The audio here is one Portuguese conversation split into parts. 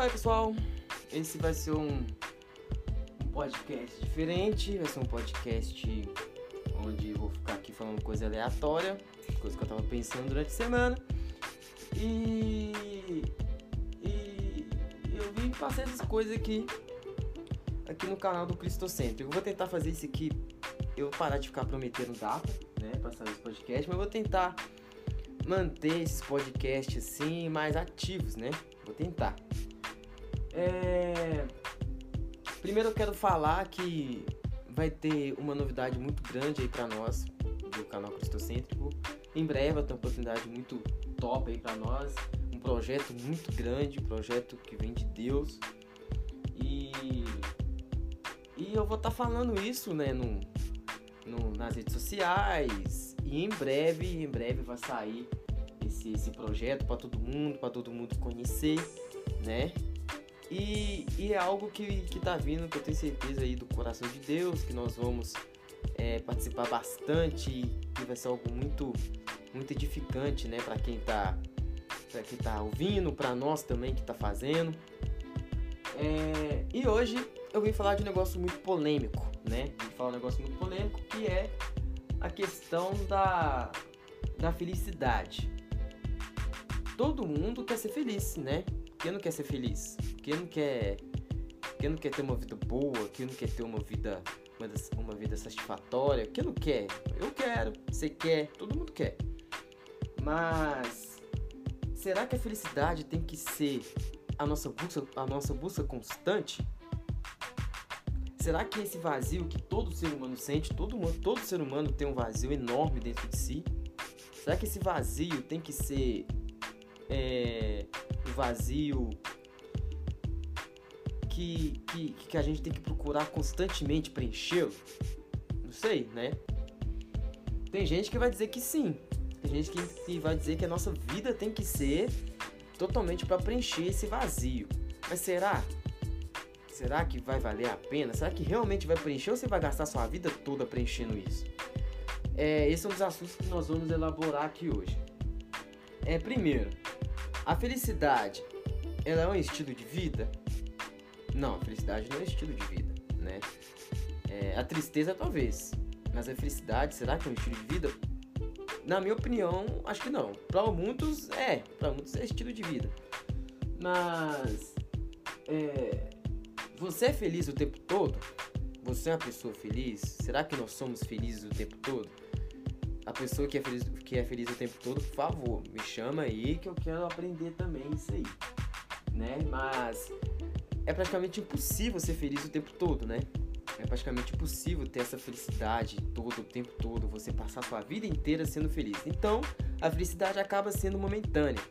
Oi pessoal, esse vai ser um, podcast diferente, vai ser um podcast onde eu vou ficar aqui falando coisa aleatória, coisa que eu tava pensando durante a semana. E, e eu vim passar essas coisas aqui aqui no canal do Cristocêntrico. Eu vou tentar fazer isso aqui, eu parar de ficar prometendo data, né, pra sair esse podcast, mas eu vou tentar manter esses podcasts assim mais ativos, né? Vou tentar. É... Primeiro eu quero falar que vai ter uma novidade muito grande aí para nós do canal Cristocêntrico. Em breve vai ter uma oportunidade muito top aí para nós, um projeto muito grande, um projeto que vem de Deus. E e eu vou estar tá falando isso, né, no, no, nas redes sociais. E em breve, em breve vai sair esse, esse projeto para todo mundo, para todo mundo conhecer, né? E, e, é algo que, que tá vindo, que eu tenho certeza aí do coração de Deus, que nós vamos é, participar bastante e vai ser algo muito, muito edificante, né, para quem tá para quem tá ouvindo, para nós também que tá fazendo. É, e hoje eu vim falar de um negócio muito polêmico, né? Vim falar um negócio muito polêmico que é a questão da, da felicidade. Todo mundo quer ser feliz, né? Quem não quer ser feliz? Quem não quer, quem não quer ter uma vida boa? Quem não quer ter uma vida, uma, vida satisfatória? Quem não quer? Eu quero, você quer, todo mundo quer. Mas será que a felicidade tem que ser a nossa busca, a nossa busca constante? Será que esse vazio que todo ser humano sente, todo, todo ser humano tem um vazio enorme dentro de si? Será que esse vazio tem que ser é, o vazio que, que, que a gente tem que procurar constantemente preenchê-lo? Não sei, né? Tem gente que vai dizer que sim. Tem gente que vai dizer que a nossa vida tem que ser totalmente para preencher esse vazio. Mas será? Será que vai valer a pena? Será que realmente vai preencher ou você vai gastar sua vida toda preenchendo isso? É, esse é um dos assuntos que nós vamos elaborar aqui hoje. É, primeiro, a felicidade, ela é um estilo de vida? Não, a felicidade não é estilo de vida, né? É, a tristeza talvez, mas a felicidade, será que é um estilo de vida? Na minha opinião, acho que não. Para muitos é, para muitos é estilo de vida. Mas é, você é feliz o tempo todo? Você é uma pessoa feliz? Será que nós somos felizes o tempo todo? a pessoa que é feliz, que é feliz o tempo todo, por favor, me chama aí que eu quero aprender também isso aí, né? Mas é praticamente impossível ser feliz o tempo todo, né? É praticamente impossível ter essa felicidade todo o tempo todo, você passar sua vida inteira sendo feliz. Então, a felicidade acaba sendo momentânea,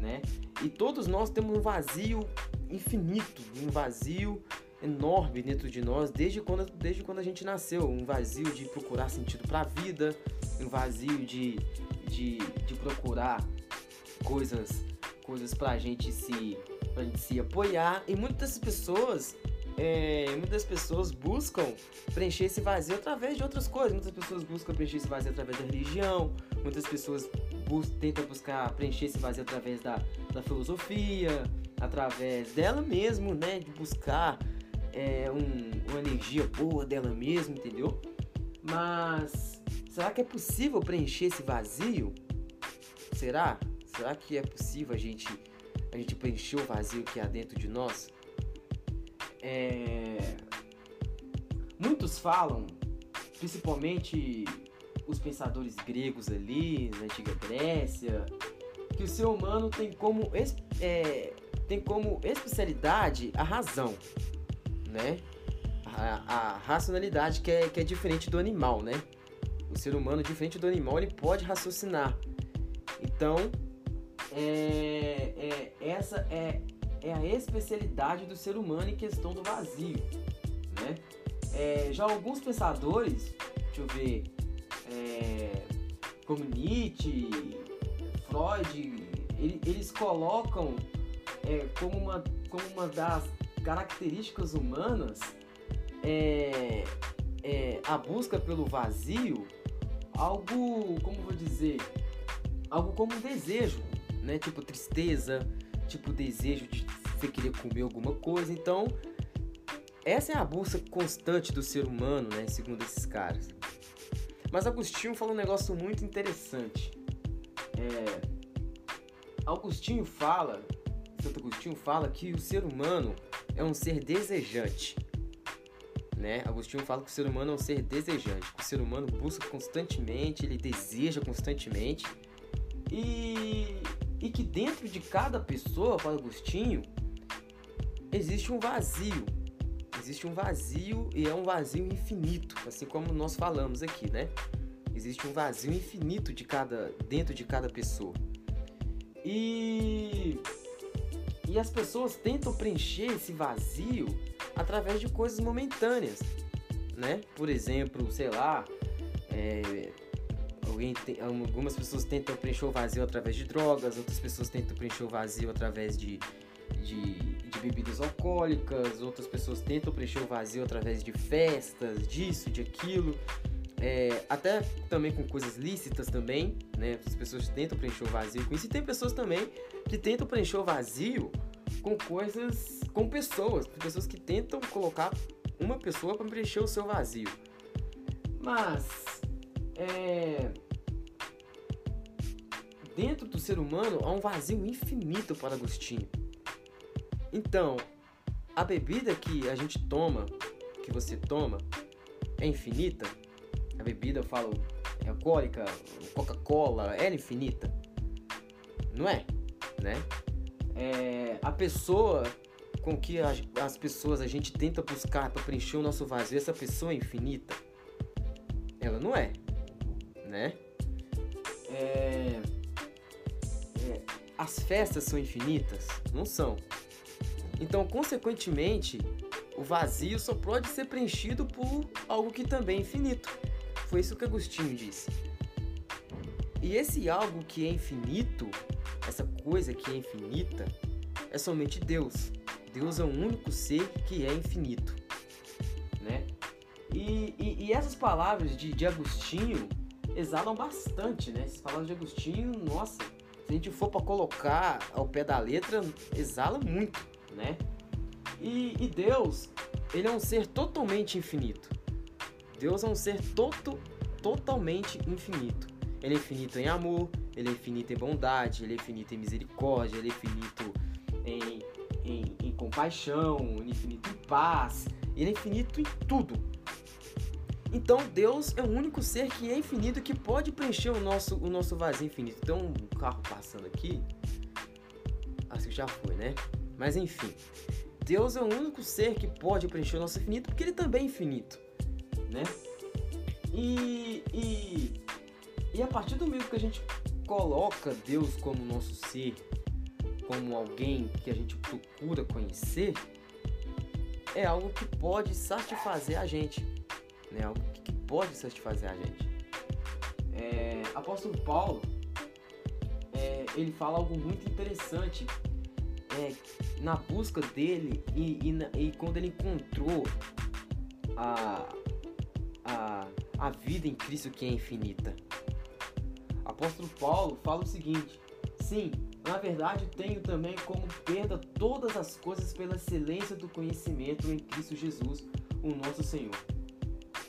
né? E todos nós temos um vazio infinito, um vazio enorme dentro de nós desde quando, desde quando a gente nasceu, um vazio de procurar sentido para a vida, um vazio de, de, de procurar coisas coisas pra gente se pra gente se apoiar. E muitas pessoas é, muitas pessoas buscam preencher esse vazio através de outras coisas. Muitas pessoas buscam preencher esse vazio através da religião. Muitas pessoas bus tentam buscar preencher esse vazio através da, da filosofia através dela mesmo né? De buscar é, um, uma energia boa dela mesma entendeu? Mas Será que é possível preencher esse vazio? Será? Será que é possível a gente, a gente preencher o vazio que há dentro de nós? É... Muitos falam, principalmente os pensadores gregos ali, na antiga Grécia, que o ser humano tem como, é, tem como especialidade a razão, né? A, a racionalidade que é, que é diferente do animal, né? o ser humano, diferente do animal, ele pode raciocinar. Então, é, é, essa é, é a especialidade do ser humano em questão do vazio. Né? É, já alguns pensadores, deixa eu ver, é, como Nietzsche, Freud, ele, eles colocam é, como, uma, como uma das características humanas é, é, a busca pelo vazio algo, como vou dizer, algo como um desejo, né? Tipo tristeza, tipo desejo de você querer comer alguma coisa. Então, essa é a busca constante do ser humano, né, segundo esses caras. Mas Agostinho fala um negócio muito interessante. É, Agostinho fala, Santo Agostinho fala que o ser humano é um ser desejante. Né? Agostinho fala que o ser humano é um ser desejante, que o ser humano busca constantemente, ele deseja constantemente. E, e que dentro de cada pessoa, para Agostinho, existe um vazio. Existe um vazio e é um vazio infinito, assim como nós falamos aqui, né? Existe um vazio infinito de cada dentro de cada pessoa. E, e as pessoas tentam preencher esse vazio através de coisas momentâneas, né? Por exemplo, sei lá, é, alguém tem, algumas pessoas tentam preencher o vazio através de drogas, outras pessoas tentam preencher o vazio através de, de, de bebidas alcoólicas, outras pessoas tentam preencher o vazio através de festas, disso, de aquilo. É, até também com coisas lícitas também, né? As pessoas tentam preencher o vazio com isso. E tem pessoas também que tentam preencher o vazio com coisas, com pessoas. Pessoas que tentam colocar uma pessoa para preencher o seu vazio. Mas, é, dentro do ser humano há um vazio infinito para Agostinho. Então, a bebida que a gente toma, que você toma, é infinita? a bebida, eu falo, é alcoólica, Coca-Cola, é infinita. Não é, né? É, a pessoa com que as pessoas a gente tenta buscar para preencher o nosso vazio, essa pessoa é infinita? Ela não é, né? É, é, as festas são infinitas? Não são. Então, consequentemente, o vazio só pode ser preenchido por algo que também é infinito. Foi isso que Agostinho disse. E esse algo que é infinito, essa coisa que é infinita, é somente Deus. Deus é o único ser que é infinito, né? E, e, e essas palavras de, de Agostinho exalam bastante, né? Essas palavras de Agostinho, nossa, se a gente for para colocar ao pé da letra, exala muito, né? E, e Deus, ele é um ser totalmente infinito. Deus é um ser toto, totalmente infinito. Ele é infinito em amor, ele é infinito em bondade, ele é infinito em misericórdia, ele é infinito em, em, em compaixão, ele é infinito em paz, ele é infinito em tudo. Então Deus é o único ser que é infinito que pode preencher o nosso, o nosso vazio infinito. Então um carro passando aqui, acho que já foi, né? Mas enfim, Deus é o único ser que pode preencher o nosso infinito porque ele também é infinito né? E, e, e a partir do momento que a gente coloca Deus como nosso ser, como alguém que a gente procura conhecer, é algo que pode satisfazer a gente, né? Algo que pode satisfazer a gente. É, apóstolo Paulo, é, ele fala algo muito interessante é, na busca dele e, e, e quando ele encontrou a, a, a vida em Cristo que é infinita. Apóstolo Paulo fala o seguinte: sim, na verdade tenho também como perda todas as coisas pela excelência do conhecimento em Cristo Jesus, o nosso Senhor.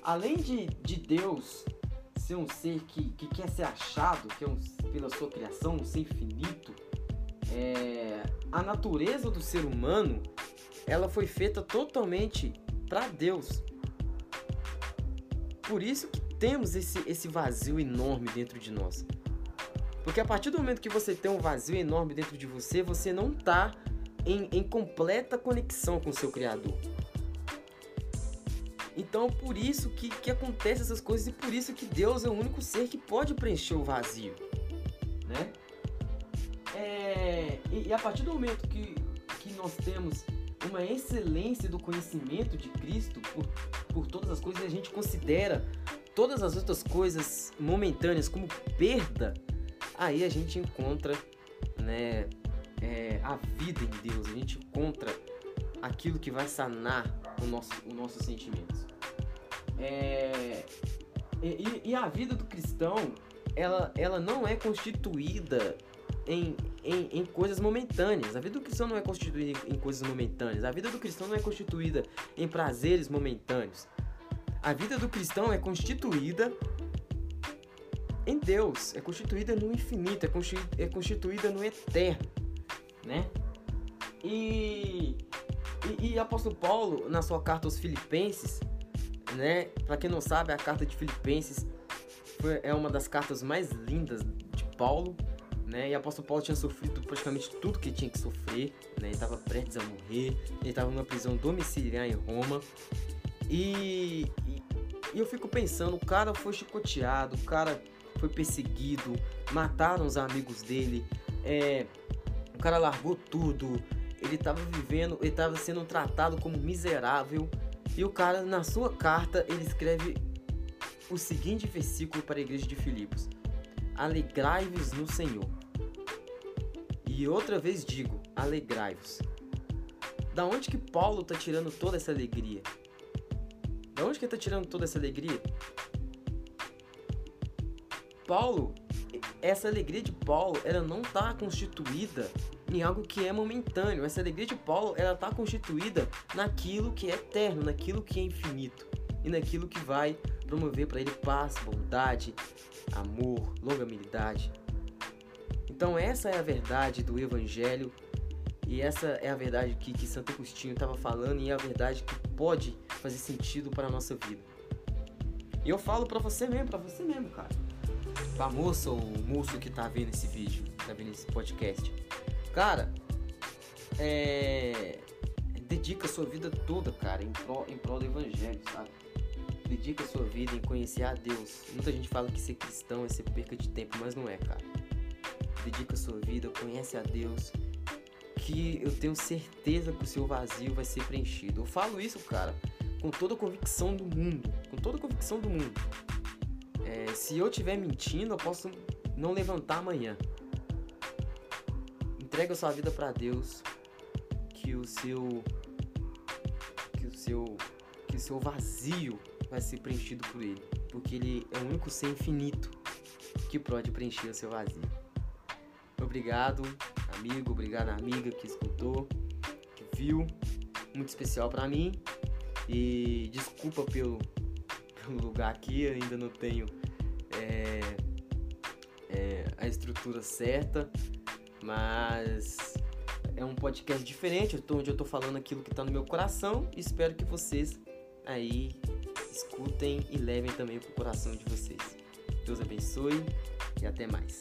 Além de, de Deus ser um ser que, que quer ser achado, que é um, pela sua criação, um ser infinito, é, a natureza do ser humano ela foi feita totalmente para Deus. Por isso que temos esse, esse vazio enorme dentro de nós. Porque a partir do momento que você tem um vazio enorme dentro de você, você não está em, em completa conexão com o seu Criador. Então, por isso que, que acontece essas coisas e por isso que Deus é o único ser que pode preencher o vazio, né? É, e, e, a partir do momento que, que nós temos uma excelência do conhecimento de Cristo por, por todas as coisas a gente considera todas as outras coisas momentâneas como perda, aí a gente encontra né, é, a vida em Deus, a gente encontra aquilo que vai sanar o nosso, os nossos sentimentos. É, e, e, a vida do cristão, ela, ela não é constituída em, em, em, coisas momentâneas. A vida do cristão não é constituída em coisas momentâneas. A vida do cristão não é constituída em prazeres momentâneos. A vida do cristão é constituída em Deus, é constituída no infinito, é constituída, é constituída no eterno, né? E, e, e apóstolo Paulo, na sua carta aos Filipenses, né? Para quem não sabe, a carta de Filipenses foi, é uma das cartas mais lindas de Paulo, né? E apóstolo Paulo tinha sofrido praticamente tudo que tinha que sofrer, né? Ele estava prestes a morrer, ele estava numa prisão domiciliar em Roma. E, e, e, eu fico pensando, o cara foi chicoteado, o cara foi perseguido, mataram os amigos dele, é, o cara largou tudo, ele estava vivendo, ele estava sendo tratado como miserável. E o cara, na sua carta, ele escreve o seguinte versículo para a igreja de Filipos: Alegrai-vos no Senhor. E outra vez digo, alegrai-vos. Da onde que Paulo está tirando toda essa alegria? Da onde que ele está tirando toda essa alegria? Paulo, essa alegria de Paulo, ela não está constituída em algo que é momentâneo. Essa alegria de Paulo, ela está constituída naquilo que é eterno, naquilo que é infinito e naquilo que vai promover para ele paz, bondade, amor, longanimidade. Então essa é a verdade do Evangelho e essa é a verdade que, que Santo Agostinho estava falando e é a verdade que pode fazer sentido para a nossa vida. E eu falo para você mesmo, para você mesmo, cara. Pra moça ou moço que tá vendo esse vídeo, tá vendo esse podcast. Cara, é... Dedica sua vida toda, cara, em prol, em prol do evangelho, sabe? Dedica sua vida em conhecer a Deus. Muita gente fala que ser cristão é ser perca de tempo, mas não é, cara. Dedica sua vida, conhece a Deus, que eu tenho certeza que o seu vazio vai ser preenchido. Eu falo isso, cara, com toda a convicção do mundo, com toda a convicção do mundo. É, se eu estiver mentindo, eu posso não levantar amanhã. Entrega sua vida para Deus, que o seu que o seu que o seu vazio vai ser preenchido por ele, porque ele é o único ser infinito que pode preencher o seu vazio. Obrigado, amigo, obrigado amiga que escutou, que viu, muito especial para mim. E desculpa pelo, pelo lugar aqui, ainda não tenho é, é, a estrutura certa, mas é um podcast diferente, eu tô, onde eu tô falando aquilo que tá no meu coração espero que vocês aí escutem e levem também pro coração de vocês. Deus abençoe e até mais.